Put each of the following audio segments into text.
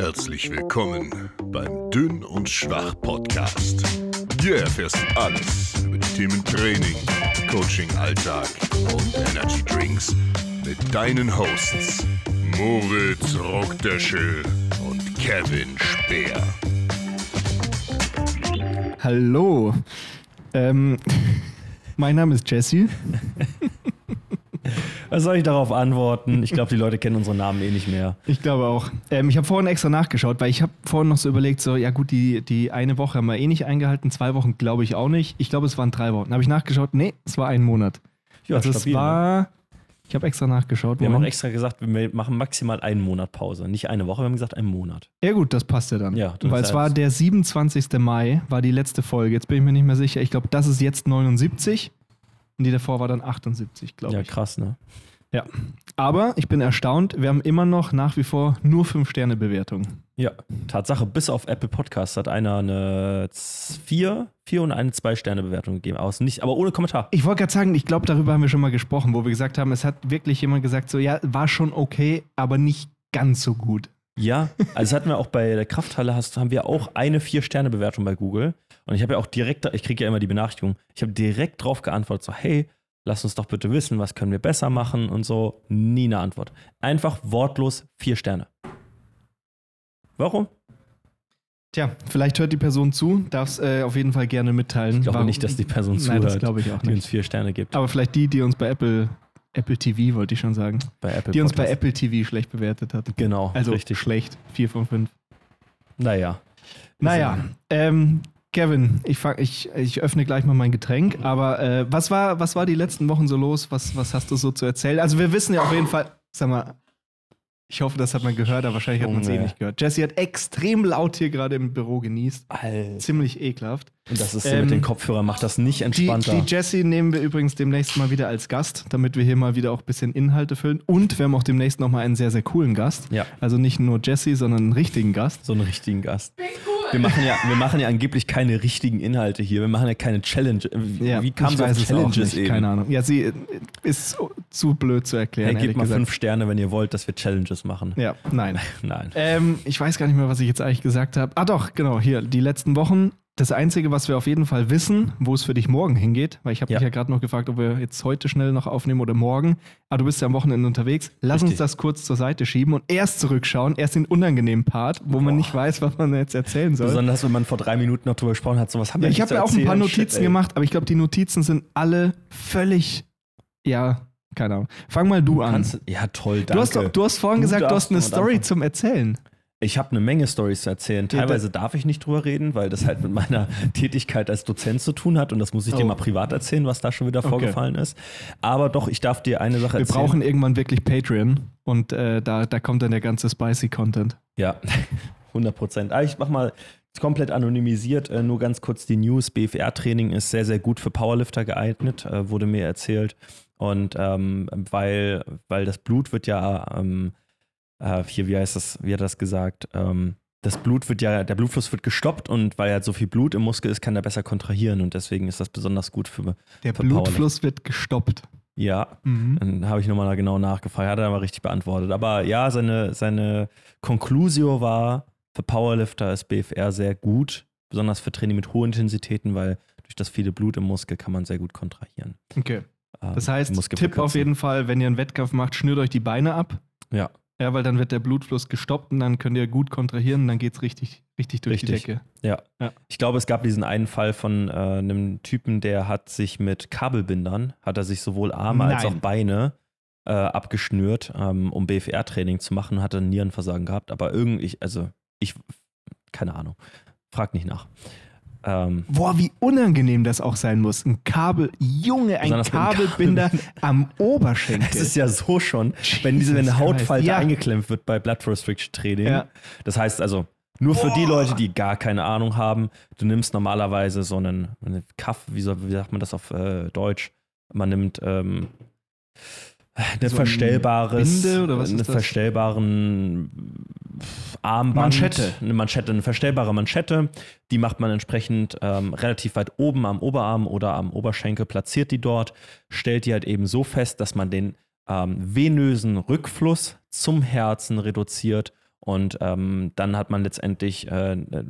Herzlich willkommen beim Dünn und Schwach Podcast. Hier erfährst du alles über die Themen Training, Coaching, Alltag und Energy Drinks mit deinen Hosts Moritz Rockdöschel und Kevin Speer. Hallo. Ähm, mein Name ist Jesse. Was soll ich darauf antworten? Ich glaube, die Leute kennen unsere Namen eh nicht mehr. Ich glaube auch. Ähm, ich habe vorhin extra nachgeschaut, weil ich habe vorhin noch so überlegt, so, ja gut, die, die eine Woche haben wir eh nicht eingehalten, zwei Wochen glaube ich auch nicht. Ich glaube, es waren drei Wochen. Habe ich nachgeschaut? Nee, es war ein Monat. Ja, also stabil, es ne? war, ich habe extra nachgeschaut. Wir haben auch Moment. extra gesagt, wir machen maximal einen Monat Pause. Nicht eine Woche, wir haben gesagt einen Monat. Ja gut, das passt ja dann. Ja, das Weil es war der 27. Mai, war die letzte Folge. Jetzt bin ich mir nicht mehr sicher. Ich glaube, das ist jetzt 79 und die davor war dann 78, glaube Ja, ich. krass, ne? Ja. Aber ich bin erstaunt, wir haben immer noch nach wie vor nur 5-Sterne-Bewertung. Ja, Tatsache, bis auf Apple Podcasts hat einer eine 4, 4 und eine 2-Sterne-Bewertung gegeben. Aus nicht, aber ohne Kommentar. Ich wollte gerade sagen, ich glaube, darüber haben wir schon mal gesprochen, wo wir gesagt haben, es hat wirklich jemand gesagt, so ja, war schon okay, aber nicht ganz so gut. Ja, also das hatten wir auch bei der Krafthalle, hast, haben wir auch eine 4-Sterne-Bewertung bei Google. Und ich habe ja auch direkt, ich kriege ja immer die Benachrichtigung, ich habe direkt drauf geantwortet, so, hey, lass uns doch bitte wissen, was können wir besser machen und so. Nie eine Antwort. Einfach wortlos 4 Sterne. Warum? Tja, vielleicht hört die Person zu, darf es äh, auf jeden Fall gerne mitteilen. Ich glaube Warum- nicht, dass die Person Nein, zuhört, das glaube ich auch die uns nicht. 4 Sterne gibt. Aber vielleicht die, die uns bei Apple, Apple TV, wollte ich schon sagen, Bei Apple die uns bei. Apple TV schlecht bewertet hat. Genau, Also richtig. schlecht, 4 von 5. Naja. Naja, ähm, Kevin, ich, fang, ich, ich öffne gleich mal mein Getränk, aber äh, was, war, was war die letzten Wochen so los? Was, was hast du so zu erzählen? Also wir wissen ja auf jeden Fall, sag mal, ich hoffe, das hat man gehört, aber wahrscheinlich hat man es eh nicht gehört. Jesse hat extrem laut hier gerade im Büro genießt. Alter. Ziemlich ekelhaft. Und das ist so Ähm, mit den Kopfhörern, macht das nicht Die, entspannter. die Jessie nehmen wir übrigens demnächst mal wieder als Gast, damit wir hier mal wieder auch ein bisschen Inhalte füllen. Und wir haben auch demnächst noch mal einen sehr, sehr coolen Gast. ja, Also nicht nur Jessie, sondern einen richtigen Gast. so einen richtigen Gast. Wir machen, ja, wir machen ja angeblich keine richtigen Inhalte hier. Wir machen ja keine Challenge. Wie, wie kam so Challenges eben? Keine Ahnung. Ja, sie äh, ist so- zu blöd zu erklären. Hey, gebt mal gesagt. fünf Sterne, wenn ihr wollt, dass wir Challenges machen. Ja, nein. Nein. Ähm, ich weiß gar nicht mehr, was ich jetzt eigentlich gesagt habe. Ah doch, genau, hier, die letzten Wochen. Das Einzige, was wir auf jeden Fall wissen, wo es für dich morgen hingeht, weil ich habe Ja. dich ja gerade noch gefragt, ob wir jetzt heute schnell noch aufnehmen oder morgen. Aber du bist ja am Wochenende unterwegs. Lass uns Richtig. das kurz zur Seite schieben und erst zurückschauen, erst den unangenehmen Part, wo man Boah. nicht weiß, was man jetzt erzählen soll. Besonders, wenn man vor drei Minuten noch drüber gesprochen hat, so was haben Ja, wir ich nicht habe ja auch ein paar? Notizen Shit, gemacht, aber ich glaube, die Notizen sind alle völlig, ja, keine Ahnung. Fang mal du an. Kannst, ja, toll, danke. Du hast, du hast vorhin Du gesagt, du hast eine Story anfangen. zum Erzählen. Ich habe eine Menge Stories zu erzählen. Teilweise darf ich nicht drüber reden, weil das halt mit meiner Tätigkeit als Dozent zu tun hat und das muss ich Oh. dir mal privat erzählen, was da schon wieder Okay. vorgefallen ist. Aber doch, ich darf dir eine Sache Wir erzählen. brauchen irgendwann wirklich Patreon und äh, da, da kommt dann der ganze spicy Content. Ja, 100 Prozent. Ah, ich mach mal komplett anonymisiert, äh, nur ganz kurz die News. BFR-Training ist sehr, sehr gut für Powerlifter geeignet, äh, wurde mir erzählt. Und ähm, weil, weil das Blut wird ja, ähm, äh, hier, wie heißt das, wie hat er das gesagt? Ähm, das Blut wird ja, der Blutfluss wird gestoppt und weil halt so viel Blut im Muskel ist, kann er besser kontrahieren und deswegen ist das besonders gut für, Der Für Blutfluss wird gestoppt. ja, Mhm. dann habe ich nochmal genau nachgefragt, hat er aber richtig beantwortet. Aber ja, seine, seine Conclusio war, für Powerlifter ist BFR sehr gut, besonders für Training mit hohen Intensitäten, weil durch das viele Blut im Muskel kann man sehr gut kontrahieren. Okay. Ähm, Das heißt, Tipp auf jeden Fall, wenn ihr einen Wettkampf macht, schnürt euch die Beine ab. Ja, Ja, weil dann wird der Blutfluss gestoppt und dann könnt ihr gut kontrahieren und dann geht es richtig, richtig durch Richtig. die Decke. ja. Ja. Ich glaube, es gab diesen einen Fall von äh, einem Typen, der hat sich mit Kabelbindern, hat er sich sowohl Arme als auch Nein. Beine äh, abgeschnürt, ähm, um BFR-Training zu machen, hat ein Nierenversagen gehabt. Aber irgendwie, also ich, keine Ahnung, frag nicht nach. Ähm, Boah, wie unangenehm das auch sein muss. Ein Kabel, Junge, ein Kabelbinder am Oberschenkel. Es ist ja so schon, wenn diese wenn Hautfalte. Ja. eingeklemmt wird bei Blood Restriction Training. Ja. Das heißt also, nur für die Leute, die gar keine Ahnung haben, du nimmst normalerweise so einen, einen Kaff, wie, soll, wie sagt man das auf äh, Deutsch? Man nimmt ähm, eine So verstellbares, Binde oder was eine ist das? verstellbaren Armband, Manschette. eine Manschette, eine verstellbare Manschette. Die macht man entsprechend ähm, relativ weit oben am Oberarm oder am Oberschenkel, platziert die dort, stellt die halt eben so fest, dass man den ähm, venösen Rückfluss zum Herzen reduziert Und ähm, dann hat man letztendlich äh, äh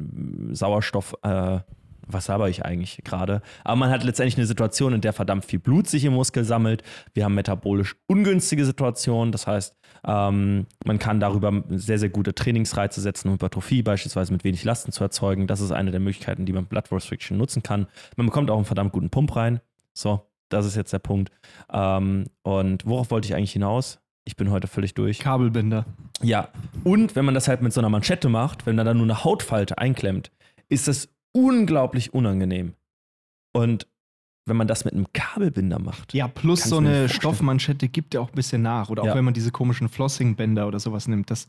Sauerstoff, äh, was habe ich eigentlich gerade? Aber man hat letztendlich eine Situation, in der verdammt viel Blut sich im Muskel sammelt. Wir haben metabolisch ungünstige Situationen. Das heißt, ähm, man kann darüber sehr, sehr gute Trainingsreize setzen, um Hypertrophie beispielsweise mit wenig Lasten zu erzeugen. Das ist eine der Möglichkeiten, die man Blood Restriction nutzen kann. Man bekommt auch einen verdammt guten Pump rein. So, das ist jetzt der Punkt. Ähm, und worauf wollte ich eigentlich hinaus? Ich bin heute völlig durch. Kabelbinder. Ja. Und wenn man das halt mit so einer Manschette macht, wenn man da nur eine Hautfalte einklemmt, ist das unglaublich unangenehm. Und wenn man das mit einem Kabelbinder macht. Ja, plus so eine Stoffmanschette gibt ja auch ein bisschen nach. Oder auch ja. wenn man diese komischen Flossingbänder oder sowas nimmt, das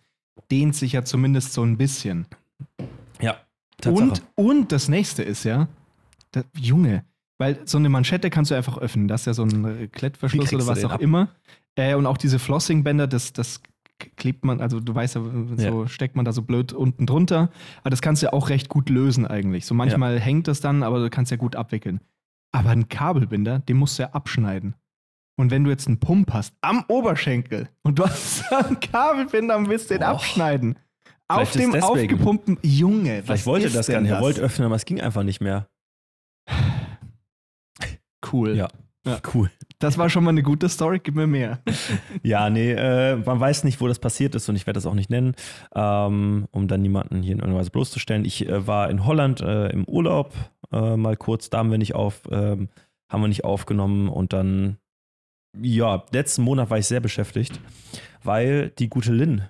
dehnt sich ja zumindest so ein bisschen. Ja. Tatsache. Und, und das nächste ist ja, das, Junge, weil so eine Manschette kannst du einfach öffnen. Das ist ja so ein Klettverschluss oder was auch ab? immer. Äh, und auch diese Flossingbänder, das, das klebt man, also du weißt ja, so ja. steckt man da so blöd unten drunter. Aber das kannst du ja auch recht gut lösen eigentlich. So manchmal ja. hängt das dann, aber du kannst ja gut abwickeln. Aber ein Kabelbinder, den musst du ja abschneiden. Und wenn du jetzt einen Pump hast am Oberschenkel und du hast einen Kabelbinder und willst den oh. abschneiden, auf dem aufgepumpten Junge. Vielleicht wollte das gar nicht. Er wollte öffnen, aber es ging einfach nicht mehr. Cool. Ja. ja. Cool. Das war schon mal eine gute Story, gib mir mehr. ja, nee, äh, man weiß nicht, wo das passiert ist und ich werde das auch nicht nennen, ähm, um dann niemanden hier in irgendeiner Weise bloßzustellen. Ich äh, war in Holland äh, im Urlaub, äh, mal kurz, da haben wir nicht auf, ähm, haben wir nicht aufgenommen und dann, ja, letzten Monat war ich sehr beschäftigt, weil die gute Lynn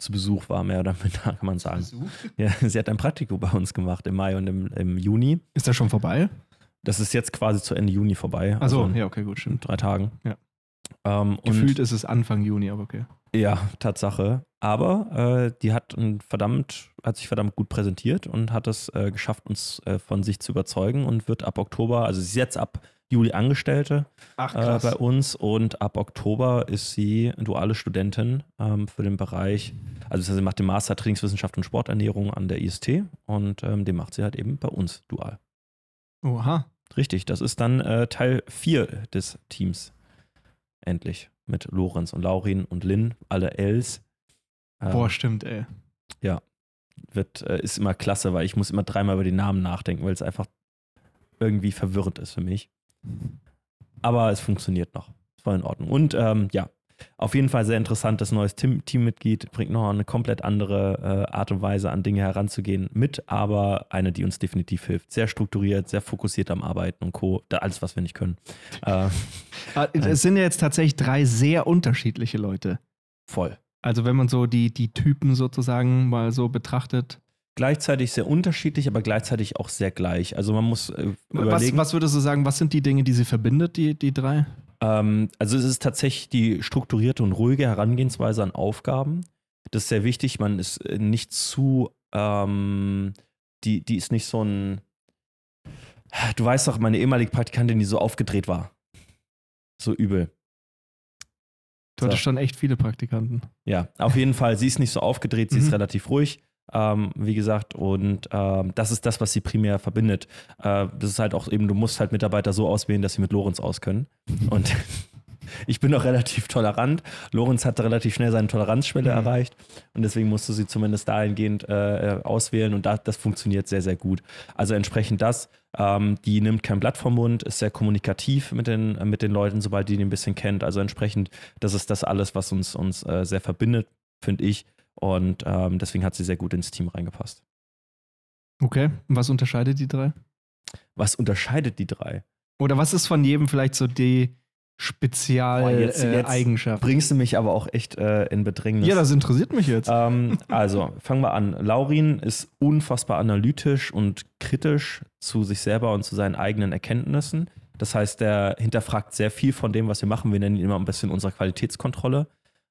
zu Besuch war, mehr oder weniger, kann man sagen. Besuch? Ja, sie hat ein Praktikum bei uns gemacht im Mai und im, im Juni. Ist das schon vorbei? Das ist jetzt quasi zu Ende Juni vorbei. Also ja, okay, gut, stimmt. drei Tagen. Ja. Ähm, Gefühlt ist es Anfang Juni, aber okay. Ja, Tatsache. Aber äh, die hat verdammt, hat sich verdammt gut präsentiert und hat es äh, geschafft, uns äh, von sich zu überzeugen und wird ab Oktober, also sie ist jetzt ab Juli Angestellte Ach, äh, bei uns und ab Oktober ist sie duale Studentin ähm, für den Bereich, also sie macht den Master Trainingswissenschaft und Sporternährung an der IST und ähm, den macht sie halt eben bei uns dual. Oha. Richtig, das ist dann äh, Teil 4 des Teams. Endlich. Mit Lorenz und Laurin und Lynn, alle Ls. Ähm, Boah, stimmt, ey. Ja. Wird, äh, ist immer klasse, weil ich muss immer dreimal über die Namen nachdenken, weil es einfach irgendwie verwirrend ist für mich. Aber es funktioniert noch. Voll in Ordnung. Und ähm, ja, auf jeden Fall sehr interessantes neues Team Teammitglied, bringt noch eine komplett andere äh, Art und Weise an Dinge heranzugehen mit, aber eine, die uns definitiv hilft. Sehr strukturiert, sehr fokussiert am Arbeiten und Co. Da alles, was wir nicht können. Äh, ah, es sind ja jetzt tatsächlich drei sehr unterschiedliche Leute. Voll. Also wenn man so die, die Typen sozusagen mal so betrachtet gleichzeitig sehr unterschiedlich, aber gleichzeitig auch sehr gleich. Also man muss äh, überlegen. Was, was, würdest du sagen, was sind die Dinge, die sie verbindet, die, die drei? Ähm, also es ist tatsächlich die strukturierte und ruhige Herangehensweise an Aufgaben. Das ist sehr wichtig. Man ist äh, nicht zu, ähm, die, die ist nicht so ein, du weißt doch, meine ehemalige Praktikantin, die so aufgedreht war. So übel. Du hattest schon echt viele Praktikanten. Ja, auf jeden Fall. Sie ist nicht so aufgedreht, sie mhm. ist relativ ruhig. Ähm, wie gesagt, und ähm, das ist das, was sie primär verbindet. Äh, das ist halt auch eben, du musst halt Mitarbeiter so auswählen, dass sie mit Lorenz auskönnen. Und ich bin auch relativ tolerant. Lorenz hat relativ schnell seine Toleranzschwelle mhm. erreicht und deswegen musst du sie zumindest dahingehend äh, auswählen und da, das funktioniert sehr, sehr gut. Also entsprechend das, ähm, die nimmt kein Blatt vom Mund, ist sehr kommunikativ mit den, mit den Leuten, sobald die ihn ein bisschen kennt. Also entsprechend, das ist das alles, was uns, uns äh, sehr verbindet, finde ich. Und ähm, deswegen hat sie sehr gut ins Team reingepasst. Okay, und was unterscheidet die drei? Was unterscheidet die drei? Oder was ist von jedem vielleicht so die Spezialeigenschaft? Äh, bringst du mich aber auch echt äh, in Bedrängnis. Ja, das interessiert mich jetzt. Ähm, also, fangen wir an. Laurin ist unfassbar analytisch und kritisch zu sich selber und zu seinen eigenen Erkenntnissen. Das heißt, er hinterfragt sehr viel von dem, was wir machen. Wir nennen ihn immer ein bisschen unsere Qualitätskontrolle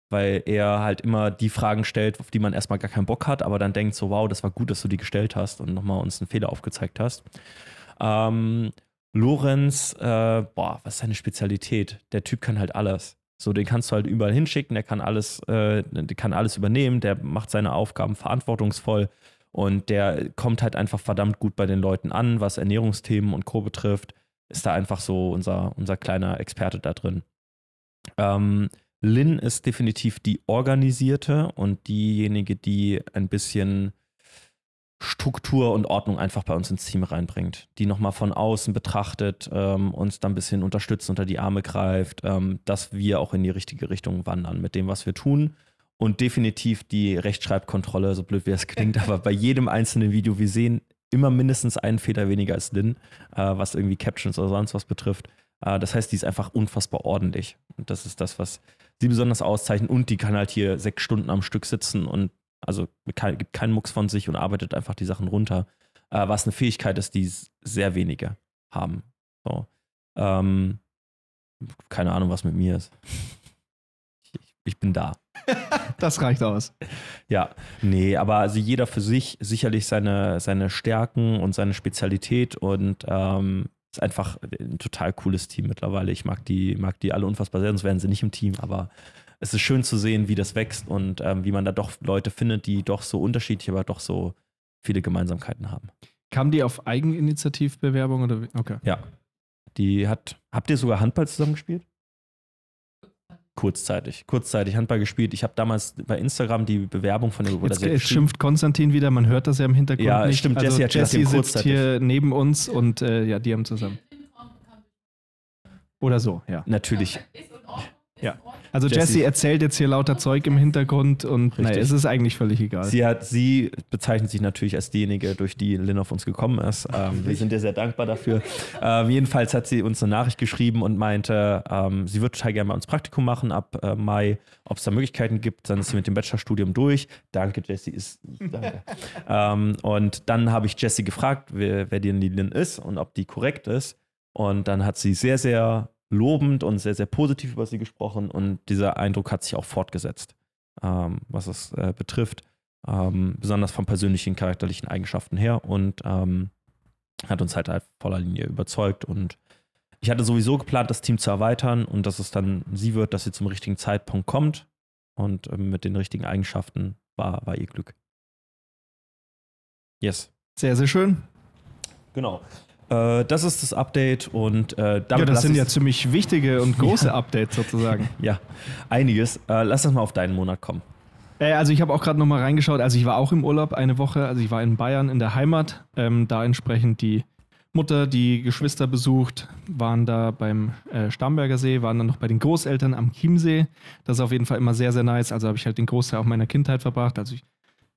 weil er halt immer die Fragen stellt, auf die man erstmal gar keinen Bock hat, aber dann denkt so, wow, das war gut, dass du die gestellt hast und nochmal uns einen Fehler aufgezeigt hast. Ähm, Lorenz, äh, boah, was ist seine Spezialität? Der Typ kann halt alles. So, den kannst du halt überall hinschicken, der kann alles, äh, der kann alles übernehmen, der macht seine Aufgaben verantwortungsvoll und der kommt halt einfach verdammt gut bei den Leuten an, was Ernährungsthemen und Co. betrifft, ist da einfach so unser, unser kleiner Experte da drin. Ähm, Lynn ist definitiv die organisierte und diejenige, die ein bisschen Struktur und Ordnung einfach bei uns ins Team reinbringt, die nochmal von außen betrachtet, ähm, uns dann ein bisschen unterstützt, unter die Arme greift, ähm, dass wir auch in die richtige Richtung wandern mit dem, was wir tun. Und definitiv die Rechtschreibkontrolle, so blöd wie es klingt, aber bei jedem einzelnen Video, wir sehen immer mindestens einen Fehler weniger als Lynn, äh, was irgendwie Captions oder sonst was betrifft. Äh, das heißt, die ist einfach unfassbar ordentlich. Und das ist das, was sie besonders auszeichnet. Und die kann halt hier sechs Stunden am Stück sitzen und also gibt keinen Mucks von sich und arbeitet einfach die Sachen runter. Äh, was eine Fähigkeit ist, die sehr wenige haben. So. Ähm, keine Ahnung, was mit mir ist. Ich, ich bin da. das reicht aus. Ja, nee, aber also jeder für sich sicherlich seine, seine Stärken und seine Spezialität und ähm, ist einfach ein total cooles Team mittlerweile. Ich mag die, mag die alle unfassbar sehr, sonst wären sie nicht im Team, aber es ist schön zu sehen, wie das wächst und ähm, wie man da doch Leute findet, die doch so unterschiedlich, aber doch so viele Gemeinsamkeiten haben. Kam die auf Eigeninitiativbewerbung oder? Okay. Ja. Die hat, habt ihr sogar Handball zusammengespielt? Kurzzeitig. Kurzzeitig Handball gespielt. Ich habe damals bei Instagram die Bewerbung von der Jetzt, jetzt schimpft Konstantin wieder, man hört das ja im Hintergrund. Ja, nicht. stimmt. Also Jesse Jesse sitzt hier neben uns und äh, ja, die haben zusammen. Oder so, ja. Natürlich. Ja. Also Jessie- Jesse erzählt jetzt hier lauter Zeug im Hintergrund und naja, es ist eigentlich völlig egal. Sie, hat, sie bezeichnet sich natürlich als diejenige, durch die Lynn auf uns gekommen ist. Ähm, wir sind ihr sehr dankbar dafür. Ähm, jedenfalls hat sie uns eine Nachricht geschrieben und meinte, ähm, sie würde total gerne bei uns Praktikum machen ab äh, Mai, ob es da Möglichkeiten gibt. Dann ist sie mit dem Bachelorstudium durch. Danke, Jessie. Ist, danke. ähm, und dann habe ich Jessie gefragt, wer, wer denn die Lynn ist und ob die korrekt ist. Und dann hat sie sehr, sehr lobend und sehr, sehr positiv über sie gesprochen und dieser Eindruck hat sich auch fortgesetzt, ähm, was es äh, betrifft, ähm, besonders von persönlichen charakterlichen Eigenschaften her und ähm, hat uns halt auf voller Linie überzeugt und ich hatte sowieso geplant, das Team zu erweitern und dass es dann sie wird, dass sie zum richtigen Zeitpunkt kommt und ähm, mit den richtigen Eigenschaften war, war ihr Glück. Yes. Sehr, sehr schön. Genau. Äh, das ist das Update und äh, damit Ja, das sind ja ziemlich wichtige und große Updates sozusagen. Ja, einiges. Äh, lass uns mal auf deinen Monat kommen. Äh, also ich habe auch gerade nochmal reingeschaut. Also ich war auch im Urlaub eine Woche. Also ich war in Bayern in der Heimat. Ähm, da entsprechend die Mutter, die Geschwister besucht, waren da beim äh, Starnberger See, waren dann noch bei den Großeltern am Chiemsee. Das ist auf jeden Fall immer sehr, sehr nice. Also habe ich halt den Großteil auch meiner Kindheit verbracht. Also ich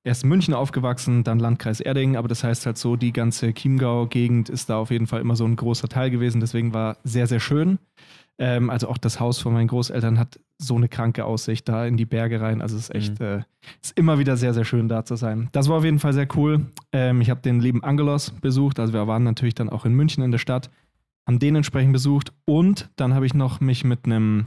erst in München aufgewachsen, dann Landkreis Erding, aber das heißt halt so, die ganze Chiemgau-Gegend ist da auf jeden Fall immer so ein großer Teil gewesen. Deswegen war sehr, sehr schön. Ähm, also auch das Haus von meinen Großeltern hat so eine kranke Aussicht da in die Berge rein. Also es ist echt, äh, ist immer wieder sehr, sehr schön da zu sein. Das war auf jeden Fall sehr cool. Ähm, ich habe den lieben Angelos besucht. Also wir waren natürlich dann auch in München in der Stadt, haben den entsprechend besucht und dann habe ich noch mich mit einem,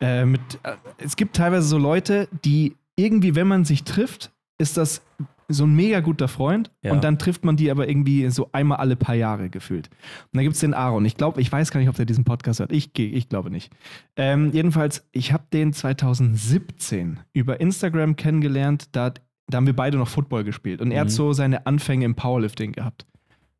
äh, mit, äh, es gibt teilweise so Leute, die irgendwie, wenn man sich trifft, ist das so ein mega guter Freund Ja. und dann trifft man die aber irgendwie so einmal alle paar Jahre gefühlt. Und da gibt es den Aaron. Ich glaube, ich weiß gar nicht, ob der diesen Podcast hört. Ich, ich glaube nicht. Ähm, jedenfalls, ich habe den 2017 über Instagram kennengelernt. Da, hat- da haben wir beide noch Football gespielt. Und er hat Mhm. so seine Anfänge im Powerlifting gehabt.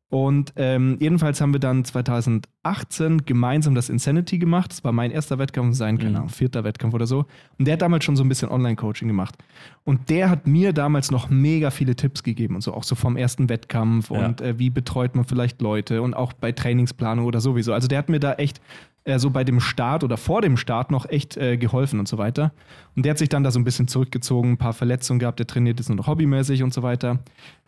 Und ähm, jedenfalls haben wir dann 2018 gemeinsam das Insanity gemacht. Das war mein erster Wettkampf, sein, keine Mhm. Ahnung, vierter Wettkampf oder so. Und der hat damals schon so ein bisschen Online-Coaching gemacht. Und der hat mir damals noch mega viele Tipps gegeben und so, auch so vom ersten Wettkampf Ja. und äh, wie betreut man vielleicht Leute und auch bei Trainingsplanung oder sowieso. Also der hat mir da echt äh, so bei dem Start oder vor dem Start noch echt äh, geholfen und so weiter. Und der hat sich dann da so ein bisschen zurückgezogen, ein paar Verletzungen gehabt, der trainiert jetzt nur noch hobbymäßig und so weiter.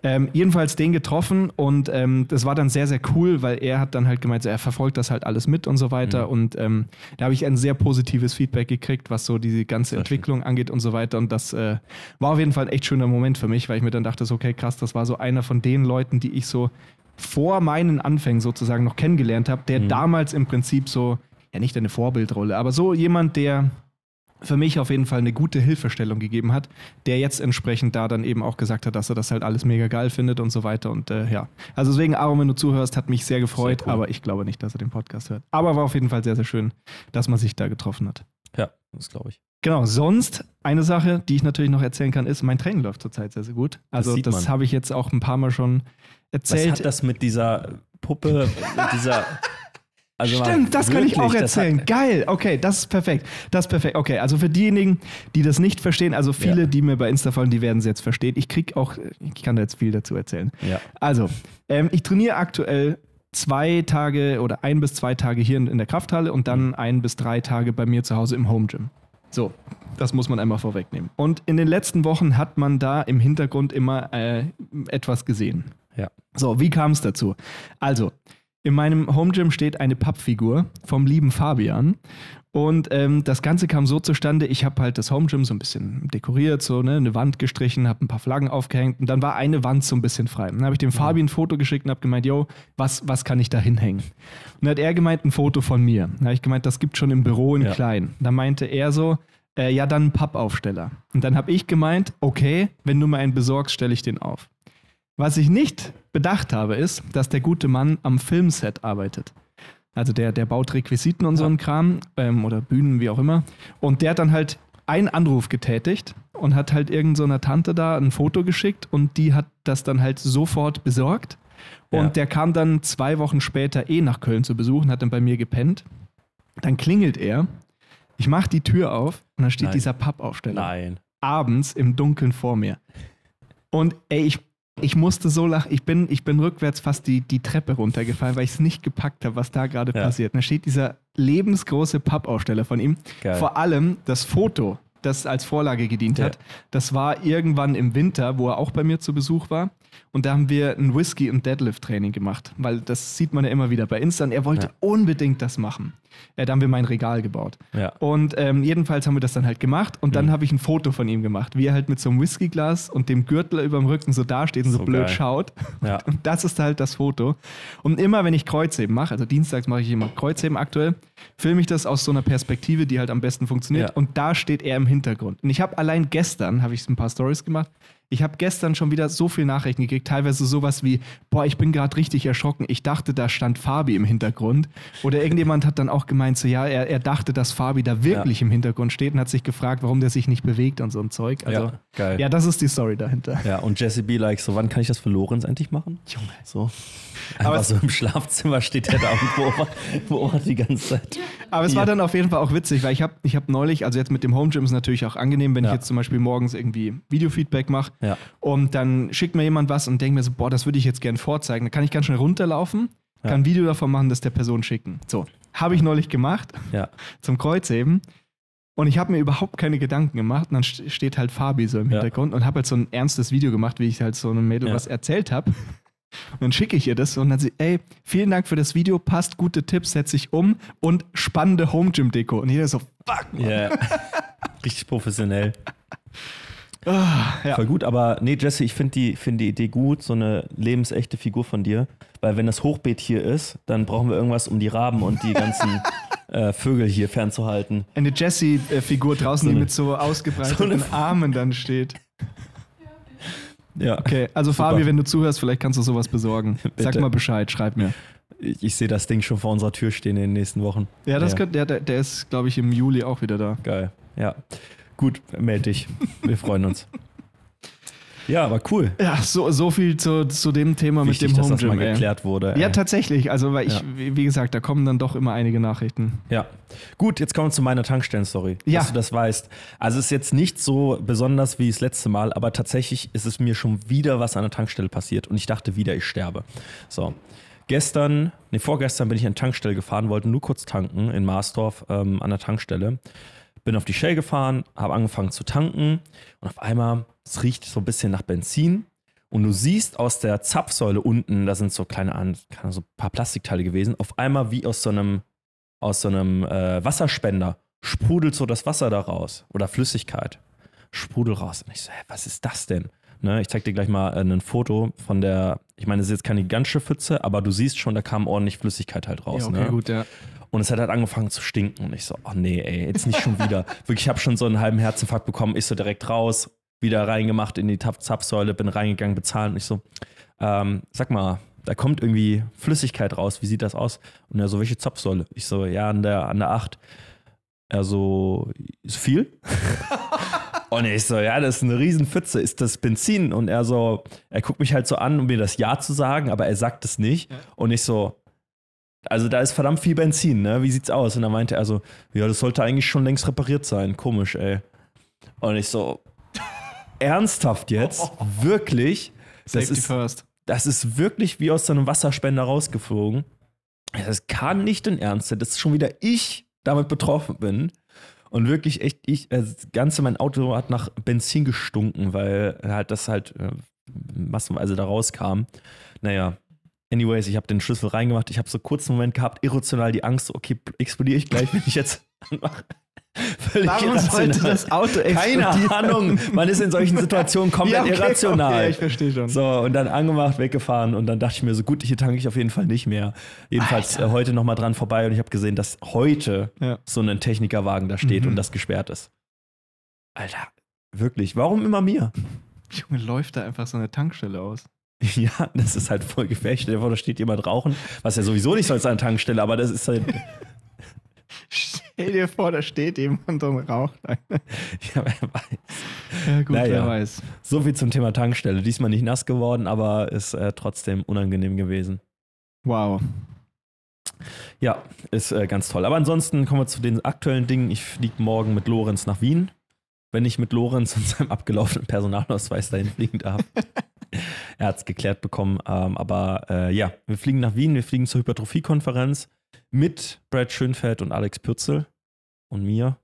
Ähm, jedenfalls den getroffen und ähm, das war dann sehr, sehr cool, weil er hat dann halt gemeint, so, er verfolgt das halt alles mit und so weiter. Mhm. Und ähm, da habe ich ein sehr positives Feedback gekriegt, was so diese ganze Sehr Entwicklung angeht und so weiter. Und das äh, war auf jeden Fall ein echt schöner Moment für mich, weil ich mir dann dachte, so, okay, krass, das war so einer von den Leuten, die ich so vor meinen Anfängen sozusagen noch kennengelernt habe, der Mhm. damals im Prinzip so, ja nicht eine Vorbildrolle, aber so jemand, der für mich auf jeden Fall eine gute Hilfestellung gegeben hat, der jetzt entsprechend da dann eben auch gesagt hat, dass er das halt alles mega geil findet und so weiter. Und äh, ja, also deswegen, Aaron, wenn du zuhörst, hat mich sehr gefreut, Sehr cool. aber ich glaube nicht, dass er den Podcast hört. Aber war auf jeden Fall sehr, sehr schön, dass man sich da getroffen hat. Ja, das glaube ich. Genau, sonst eine Sache, die ich natürlich noch erzählen kann, ist, mein Training läuft zurzeit sehr, sehr gut. Also das, man. habe ich jetzt auch ein paar Mal schon Was erzählt. hat das mit dieser Puppe, mit dieser Also Stimmt, das kann ich auch erzählen. Geil, okay, das ist perfekt. Das ist perfekt. Okay, also für diejenigen, die das nicht verstehen, also viele, Ja. die mir bei Insta folgen, die werden es jetzt verstehen. Ich krieg auch, ich kann da jetzt viel dazu erzählen. Ja. Also, ähm, ich trainiere aktuell zwei Tage oder ein bis zwei Tage hier in, in der Krafthalle und dann ein bis drei Tage bei mir zu Hause im Home Gym. So, das muss man einmal vorwegnehmen. Und in den letzten Wochen hat man da im Hintergrund immer äh, etwas gesehen. Ja. So, wie kam es dazu? Also, in meinem Home Gym steht eine Pappfigur vom lieben Fabian. Und ähm, das Ganze kam so zustande, ich habe halt das Home Gym so ein bisschen dekoriert, so ne, eine Wand gestrichen, habe ein paar Flaggen aufgehängt und dann war eine Wand so ein bisschen frei. Dann habe ich dem Fabian ein Foto geschickt und habe gemeint, yo, was, was kann ich da hinhängen? Und dann hat er gemeint, ein Foto von mir. Dann habe ich gemeint, das gibt schon im Büro in Ja. klein. Dann meinte er so, äh, ja, dann ein Pappaufsteller. Und dann habe ich gemeint, okay, wenn du mir einen besorgst, stelle ich den auf. Was ich nicht bedacht habe, ist, dass der gute Mann am Filmset arbeitet. Also der, der baut Requisiten und so einen Kram ähm, oder Bühnen, wie auch immer. Und der hat dann halt einen Anruf getätigt und hat halt irgend so einer Tante da ein Foto geschickt und die hat das dann halt sofort besorgt. Und Ja. der kam dann zwei Wochen später eh nach Köln zu besuchen, hat dann bei mir gepennt. Dann klingelt er. Ich mache die Tür auf und dann steht Nein. dieser Pappaufsteller Nein. abends im Dunkeln vor mir. Und ey, ich, ich musste so lachen. Ich bin, ich bin rückwärts fast die, die Treppe runtergefallen, weil ich es nicht gepackt habe, was da gerade Ja. passiert. Und da steht dieser lebensgroße Pappaufsteller von ihm. Geil. Vor allem das Foto, das als Vorlage gedient Ja. hat, das war irgendwann im Winter, wo er auch bei mir zu Besuch war. Und da haben wir ein Whisky- und Deadlift-Training gemacht, weil das sieht man ja immer wieder bei Insta. Und er wollte Ja. unbedingt das machen. Ja, da haben wir mein Regal gebaut. Ja. Und ähm, jedenfalls haben wir das dann halt gemacht und dann Mhm. habe ich ein Foto von ihm gemacht, wie er halt mit so einem Whiskyglas und dem Gürtel über dem Rücken so dasteht und so, So blöd geil. schaut. Ja. Und das ist halt das Foto. Und immer wenn ich Kreuzheben mache, also dienstags mache ich immer Kreuzheben aktuell, filme ich das aus so einer Perspektive, die halt am besten funktioniert. Und da steht er im Hintergrund. Und ich habe allein gestern, habe ich ein paar Stories gemacht, ich habe gestern schon wieder so viele Nachrichten gekriegt, teilweise sowas wie, boah, ich bin gerade richtig erschrocken. Ich dachte, da stand Fabi im Hintergrund. Oder irgendjemand hat dann auch gemeint, so ja, er, er dachte, dass Fabi da wirklich im Hintergrund steht und hat sich gefragt, warum der sich nicht bewegt und so ein Zeug. Also, Ja, geil. ja das ist die Story dahinter. Ja, und Jesse B. like, so, wann kann ich das für Lorenz endlich machen? Junge. So. Einfach es- so im Schlafzimmer steht er da und beobachtet, beobachtet die ganze Zeit. Aber es war Ja. dann auf jeden Fall auch witzig, weil ich habe ich hab neulich, also jetzt mit dem Home Gym ist natürlich auch angenehm, wenn Ja. ich jetzt zum Beispiel morgens irgendwie Videofeedback mache Ja. und dann schickt mir jemand was und denkt mir so, boah, das würde ich jetzt gerne vorzeigen. Dann kann ich ganz schnell runterlaufen, Ja. kann ein Video davon machen, das der Person schicken. So, habe ich neulich gemacht Ja. zum Kreuzheben. Und ich habe mir überhaupt keine Gedanken gemacht. Und dann st- steht halt Fabi so im Ja. Hintergrund und habe halt so ein ernstes Video gemacht, wie ich halt so einem Mädel Ja. was erzählt habe. Und dann schicke ich ihr das und dann sie, ey, vielen Dank für das Video, passt, gute Tipps, setze ich um und spannende Home Gym Deko. Und jeder so, fuck, Mann. Ja. Richtig professionell. Ah, ja. Voll gut, aber nee, Jesse, ich finde die, find die Idee gut, so eine lebensechte Figur von dir. Weil wenn das Hochbeet hier ist, dann brauchen wir irgendwas, um die Raben und die ganzen äh, Vögel hier fernzuhalten. Eine Jessie-Figur draußen, So die eine- mit so ausgebreiteten so Armen dann steht. Ja. Okay, also Super. Fabi, wenn du zuhörst, vielleicht kannst du sowas besorgen. Sag mal Bescheid, schreib mir. Ich, ich sehe das Ding schon vor unserer Tür stehen in den nächsten Wochen. Ja, das Ja. Könnte, der, der, der ist, glaube ich, im Juli auch wieder da. Geil. Ja. Gut, melde dich. Wir freuen uns. Ja, aber cool. Ja, so, so viel zu, zu dem Thema Wichtig, mit dem dass Home das mal Gym. ey. geklärt wurde. Ja, ey. tatsächlich. Also, weil ich, Ja. wie wie gesagt, da kommen dann doch immer einige Nachrichten. Ja. Gut, jetzt kommen wir zu meiner Tankstellen-Story. Ja. Dass du das weißt. Also es ist jetzt nicht so besonders wie das letzte Mal, aber tatsächlich ist es mir schon wieder was an der Tankstelle passiert und ich dachte wieder, ich sterbe. So. Gestern, nee, vorgestern bin ich an die Tankstelle gefahren, wollte nur kurz tanken in Marsdorf ähm, an der Tankstelle. Bin auf die Shell gefahren, habe angefangen zu tanken und auf einmal, es riecht so ein bisschen nach Benzin und du siehst aus der Zapfsäule unten, da sind so kleine, so ein paar Plastikteile gewesen, auf einmal wie aus so einem, aus so einem äh, Wasserspender sprudelt so das Wasser da raus oder Flüssigkeit. Sprudel raus. Und ich so, hä, was ist das denn? Ne, ich zeig dir gleich mal äh, ein Foto von der, ich meine, es ist jetzt keine gigantische Pfütze, aber du siehst schon, da kam ordentlich Flüssigkeit halt raus. ja, okay, ne? gut, ja. Und es hat halt angefangen zu stinken. Und ich so, oh nee, ey, jetzt nicht schon wieder. Wirklich, ich habe schon so einen halben Herzinfarkt bekommen. Ich so direkt raus, wieder reingemacht in die Zapfsäule, bin reingegangen, bezahlen. Und ich so, ähm, sag mal, da kommt irgendwie Flüssigkeit raus. Wie sieht das aus? Und er so, welche Zapfsäule? Ich so, ja, an der, an der 8. Er so, ist viel? Und ich so, ja, das ist eine Riesenpfütze, ist das Benzin? Und er so, er guckt mich halt so an, um mir das Ja zu sagen, aber er sagt es nicht. Und ich so, Also da ist verdammt viel Benzin, ne? Wie sieht's aus? Und dann meinte er so, ja, das sollte eigentlich schon längst repariert sein. Komisch, ey. Und ich so, ernsthaft jetzt? Wirklich? Das Safety ist, first. das ist wirklich wie aus so einem Wasserspender rausgeflogen. Das kann nicht in Ernst sein, dass schon wieder ich damit betroffen bin. Und wirklich echt, ich, äh, das ganze mein Auto hat nach Benzin gestunken, weil halt das halt äh, massenweise da rauskam. Naja, anyways, ich habe den Schlüssel reingemacht. Ich habe so kurz einen Moment gehabt, irrational die Angst, okay, explodiere ich gleich, wenn ich jetzt anmache. Völlig Warum sollte das Auto Keine explodieren? Ahnung. Man ist in solchen Situationen komplett Ja, okay, irrational. okay, ich verstehe schon. So, und dann angemacht, weggefahren und dann dachte ich mir so, gut, hier tanke ich auf jeden Fall nicht mehr. Jedenfalls äh, heute nochmal dran vorbei und ich habe gesehen, dass heute Ja. so ein Technikerwagen da steht Mhm. und das gesperrt ist. Alter, wirklich, warum immer mir? Junge, läuft da einfach so eine Tankstelle aus. Ja, das ist halt voll gefährlich. Da steht jemand rauchen, was ja sowieso nicht soll eine Tankstelle, aber das ist halt, Stell dir vor, da steht jemand und raucht. ja, wer weiß. Ja, gut, Naja. wer weiß. So viel zum Thema Tankstelle. Diesmal nicht nass geworden, aber ist äh, trotzdem unangenehm gewesen. Wow. Ja, ist äh, ganz toll. Aber ansonsten kommen wir zu den aktuellen Dingen. Ich fliege morgen mit Lorenz nach Wien. Wenn ich mit Lorenz und seinem abgelaufenen Personalausweis dahin fliegen darf. er hat es geklärt bekommen. Ähm, aber äh, ja, wir fliegen nach Wien. Wir fliegen zur Hypertrophie-Konferenz mit Brad Schönfeld und Alex Pürzel und mir.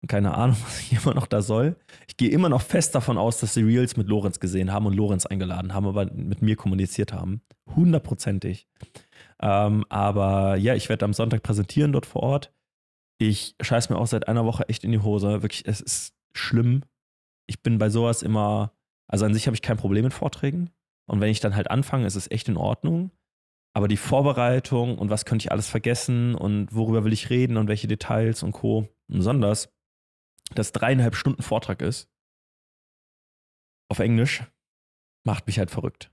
Und keine Ahnung, was ich immer noch da soll. Ich gehe immer noch fest davon aus, dass sie Reels mit Lorenz gesehen haben und Lorenz eingeladen haben, aber mit mir kommuniziert haben. Hundertprozentig. Ähm, aber ja, ich werde am Sonntag präsentieren dort vor Ort. Ich scheiß mir auch seit einer Woche echt in die Hose. Wirklich, es ist schlimm. Ich bin bei sowas immer, also an sich habe ich kein Problem mit Vorträgen. Und wenn ich dann halt anfange, ist es echt in Ordnung. Aber die Vorbereitung und was könnte ich alles vergessen und worüber will ich reden und welche Details und Co. Besonders, dass dreieinhalb Stunden Vortrag ist auf Englisch, macht mich halt verrückt.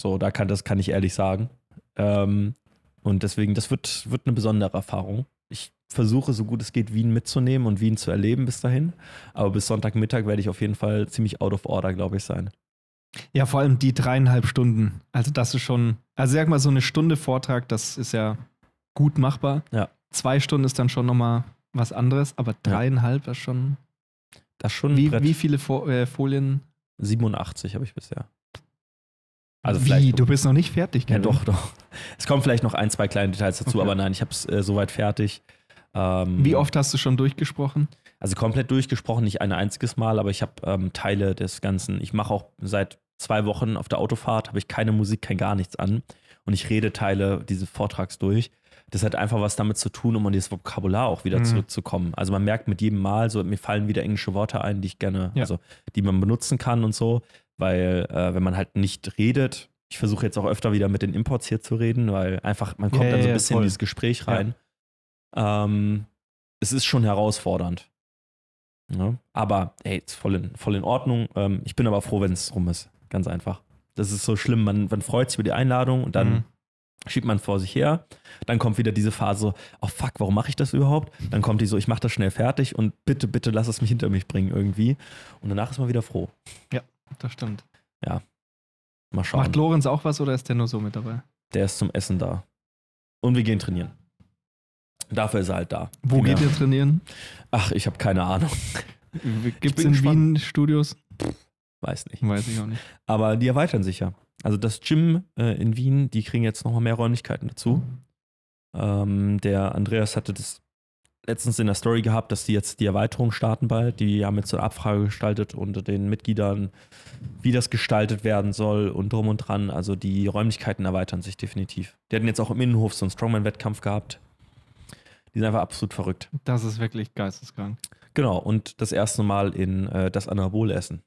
So, da kann, das kann ich ehrlich sagen. Ähm, und deswegen, das wird, wird eine besondere Erfahrung. Ich versuche, so gut es geht, Wien mitzunehmen und Wien zu erleben bis dahin. Aber bis Sonntagmittag werde ich auf jeden Fall ziemlich out of order, glaube ich, sein. Ja, vor allem die dreieinhalb Stunden. Also, das ist schon, also sag mal, so eine Stunde Vortrag, das ist ja gut machbar. Ja. Zwei Stunden ist dann schon nochmal was anderes, aber dreieinhalb ist schon. Das schon Wie, wie viele Fo äh, Folien? 87 habe ich bisher. Also wie? Du bist noch nicht fertig, Ja, Kevin? doch, doch. Es kommen vielleicht noch ein, zwei kleine Details dazu, Okay. aber nein, ich habe es äh, soweit fertig. Ähm, Wie oft hast du schon durchgesprochen? Also komplett durchgesprochen, nicht ein einziges Mal, aber ich habe ähm, Teile des Ganzen. Ich mache auch seit zwei Wochen auf der Autofahrt, habe ich keine Musik, kein gar nichts an. Und ich rede Teile dieses Vortrags durch. Das hat einfach was damit zu tun, um an dieses Vokabular auch wieder Mhm. zurückzukommen. Also man merkt mit jedem Mal, so mir fallen wieder englische Worte ein, die ich gerne, Ja. also die man benutzen kann und so, weil äh, wenn man halt nicht redet, ich versuche jetzt auch öfter wieder mit den Imports hier zu reden, weil einfach, man kommt Ja, dann so ein ja, bisschen voll. in dieses Gespräch rein. Ähm, es ist schon herausfordernd. Ja, aber ey, ist voll in, voll in Ordnung. Ähm, ich bin aber froh, wenn es rum ist. Ganz einfach. Das ist so schlimm. Man, man freut sich über die Einladung und dann Mhm. schiebt man vor sich her. Dann kommt wieder diese Phase so, oh fuck, warum mache ich das überhaupt? Dann kommt die so, ich mache das schnell fertig und bitte, bitte lass es mich hinter mich bringen irgendwie. Und danach ist man wieder froh. Das stimmt. Mal schauen. Macht Lorenz auch was oder ist der nur so mit dabei? Der ist zum Essen da. Und wir gehen trainieren. Dafür ist er halt da. Wo Primär. geht ihr trainieren? Ach, ich habe keine Ahnung. Gibt es in gespannt. Wien Studios? Weiß nicht. Weiß ich auch nicht. Aber die erweitern sich ja. Also das Gym äh, in Wien, die kriegen jetzt nochmal mehr Räumlichkeiten dazu. Ähm, der Andreas hatte das letztens in der Story gehabt, dass die jetzt die Erweiterung starten bald. Die haben jetzt so eine Abfrage gestaltet unter den Mitgliedern, wie das gestaltet werden soll und drum und dran. Also die Räumlichkeiten erweitern sich definitiv. Die hatten jetzt auch im Innenhof so einen Strongman-Wettkampf gehabt. Die sind einfach absolut verrückt. Das ist wirklich geisteskrank. Genau, und das erste Mal in äh, das Anabol essen.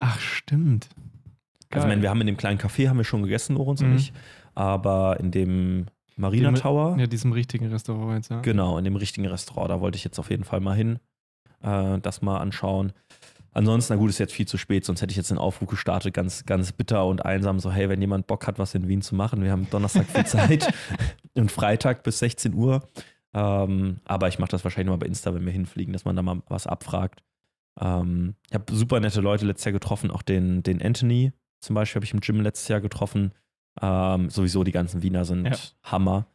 Ach, stimmt. Also, ich meine, wir haben in dem kleinen Café haben wir schon gegessen, Lorenz und Mhm. ich, aber in dem Marina Dem- Tower, Ja, diesem richtigen Restaurant jetzt, ja. genau, in dem richtigen Restaurant, da wollte ich jetzt auf jeden Fall mal hin, äh, das mal anschauen. Ansonsten, na gut, ist jetzt viel zu spät, sonst hätte ich jetzt einen Aufruf gestartet, ganz, ganz bitter und einsam, so, hey, wenn jemand Bock hat, was in Wien zu machen, wir haben Donnerstag viel Zeit und Freitag bis 16 Uhr. Ähm, aber ich mache das wahrscheinlich mal bei Insta, wenn wir hinfliegen, dass man da mal was abfragt. Ähm, ich habe super nette Leute letztes Jahr getroffen, auch den, den Anthony zum Beispiel habe ich im Gym letztes Jahr getroffen. Ähm, sowieso die ganzen Wiener sind Ja. Hammer.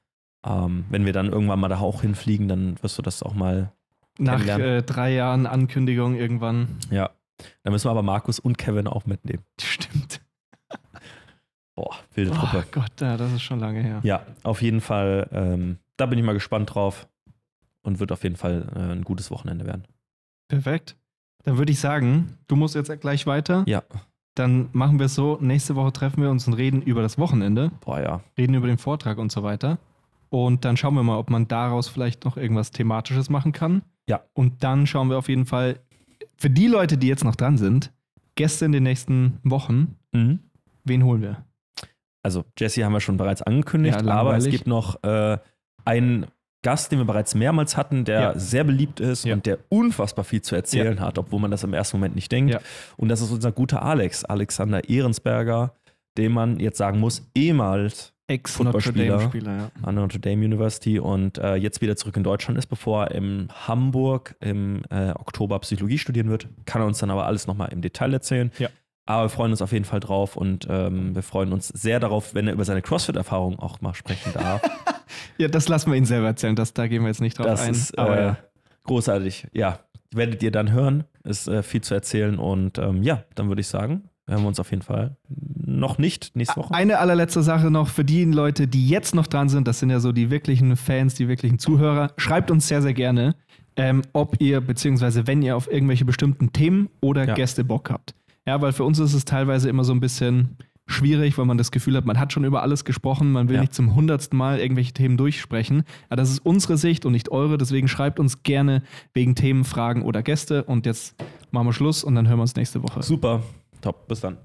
Ähm, wenn wir dann irgendwann mal da auch hinfliegen, dann wirst du das auch mal Nach äh, drei Jahren Ankündigung irgendwann. Ja. Dann müssen wir aber Markus und Kevin auch mitnehmen. Stimmt. Boah, wilde Oh Truppe. Gott, ja, das ist schon lange her. Ja, auf jeden Fall. Da bin ich mal gespannt drauf. Und wird auf jeden Fall äh, ein gutes Wochenende werden. Perfekt. Dann würde ich sagen, du musst jetzt gleich weiter. Ja. Dann machen wir es so, nächste Woche treffen wir uns und reden über das Wochenende, Boah, ja. reden über den Vortrag und so weiter. Und dann schauen wir mal, ob man daraus vielleicht noch irgendwas Thematisches machen kann. Ja. Und dann schauen wir auf jeden Fall, für die Leute, die jetzt noch dran sind, Gäste in den nächsten Wochen, Mhm. wen holen wir? Also, Jesse haben wir schon bereits angekündigt, Ja, aber es gibt noch äh, einen Gast, den wir bereits mehrmals hatten, der Ja. sehr beliebt ist Ja. und der unfassbar viel zu erzählen hat, obwohl man das im ersten Moment nicht denkt. Ja. Und das ist unser guter Alex, Alexander Ehrensberger, dem man jetzt sagen muss, ehemals Ex-Notre Footballspieler. Dame-Spieler, ja. an der Notre Dame University und äh, jetzt wieder zurück in Deutschland ist, bevor er in Hamburg im äh, Oktober Psychologie studieren wird. Kann er uns dann aber alles nochmal im Detail erzählen. Ja. Aber wir freuen uns auf jeden Fall drauf und ähm, wir freuen uns sehr darauf, wenn er über seine CrossFit-Erfahrung auch mal sprechen darf. Ja, das lassen wir ihn selber erzählen, das, da gehen wir jetzt nicht drauf das ein. ist aber äh, ja. großartig. Ja, werdet ihr dann hören. Ist äh, viel zu erzählen und ähm, ja, dann würde ich sagen, hören wir uns auf jeden Fall noch nicht nächste Woche. Eine allerletzte Sache noch für die Leute, die jetzt noch dran sind, das sind ja so die wirklichen Fans, die wirklichen Zuhörer. Schreibt uns sehr, sehr gerne, ähm, ob ihr, beziehungsweise wenn ihr auf irgendwelche bestimmten Themen oder Ja. Gäste Bock habt. Ja, weil für uns ist es teilweise immer so ein bisschen schwierig, weil man das Gefühl hat, man hat schon über alles gesprochen, man will Ja. nicht zum hundertsten Mal irgendwelche Themen durchsprechen. Aber das ist unsere Sicht und nicht eure, deswegen schreibt uns gerne wegen Themen, Fragen oder Gäste. Und jetzt machen wir Schluss und dann hören wir uns nächste Woche. Super, top, bis dann.